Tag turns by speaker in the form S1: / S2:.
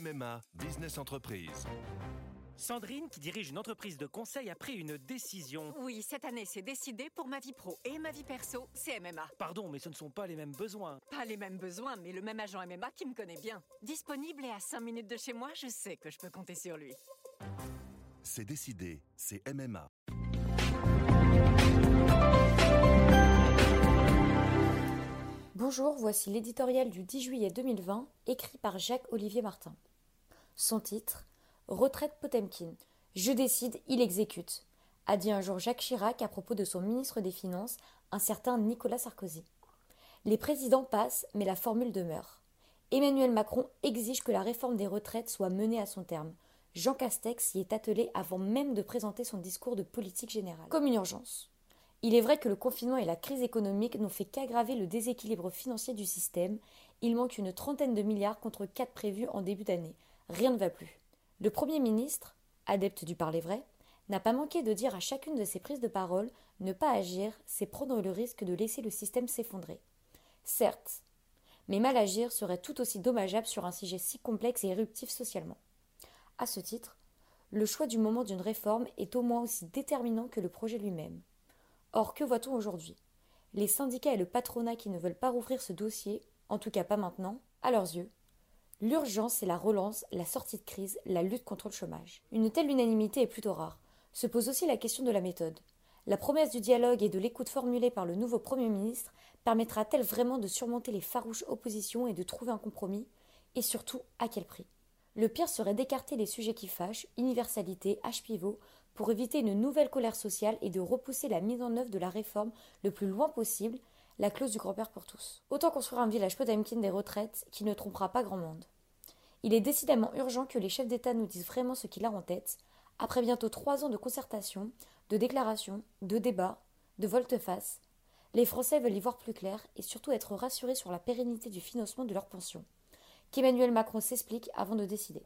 S1: MMA Business Entreprise.
S2: Sandrine, qui dirige une entreprise de conseil, a pris une décision.
S3: Oui, cette année, c'est décidé pour ma vie pro et ma vie perso, c'est MMA.
S2: Pardon, mais ce ne sont pas les mêmes besoins.
S3: Pas les mêmes besoins, mais le même agent MMA qui me connaît bien. Disponible et à 5 minutes de chez moi, je sais que je peux compter sur lui.
S1: C'est décidé, c'est MMA.
S4: Bonjour, voici l'éditorial du 10 juillet 2020, écrit par Jacques-Olivier Martin. Son titre Retraite Potemkin. Je décide, il exécute, a dit un jour Jacques Chirac à propos de son ministre des Finances, un certain Nicolas Sarkozy. Les présidents passent, mais la formule demeure. Emmanuel Macron exige que la réforme des retraites soit menée à son terme. Jean Castex y est attelé avant même de présenter son discours de politique générale. Comme une urgence. Il est vrai que le confinement et la crise économique n'ont fait qu'aggraver le déséquilibre financier du système. Il manque une trentaine de milliards contre quatre prévus en début d'année. Rien ne va plus. Le Premier ministre, adepte du parler vrai, n'a pas manqué de dire à chacune de ses prises de parole ne pas agir, c'est prendre le risque de laisser le système s'effondrer. Certes, mais mal agir serait tout aussi dommageable sur un sujet si complexe et éruptif socialement. À ce titre, le choix du moment d'une réforme est au moins aussi déterminant que le projet lui-même. Or, que voit-on aujourd'hui? Les syndicats et le patronat qui ne veulent pas rouvrir ce dossier, en tout cas pas maintenant, à leurs yeux, l'urgence c'est la relance, la sortie de crise, la lutte contre le chômage. Une telle unanimité est plutôt rare. Se pose aussi la question de la méthode. La promesse du dialogue et de l'écoute formulée par le nouveau Premier ministre permettra-t-elle vraiment de surmonter les farouches oppositions et de trouver un compromis? Et surtout, à quel prix? Le pire serait d'écarter les sujets qui fâchent, universalité, H pivot, pour éviter une nouvelle colère sociale et de repousser la mise en œuvre de la réforme le plus loin possible, la clause du grand-père pour tous. Autant construire un village Potemkin des retraites qui ne trompera pas grand monde. Il est décidément urgent que les chefs d'État nous disent vraiment ce qu'ils a en tête, après bientôt trois ans de concertation, de déclarations, de débats, de volte-face. Les Français veulent y voir plus clair et surtout être rassurés sur la pérennité du financement de leurs pensions. Qu'Emmanuel Macron s'explique avant de décider.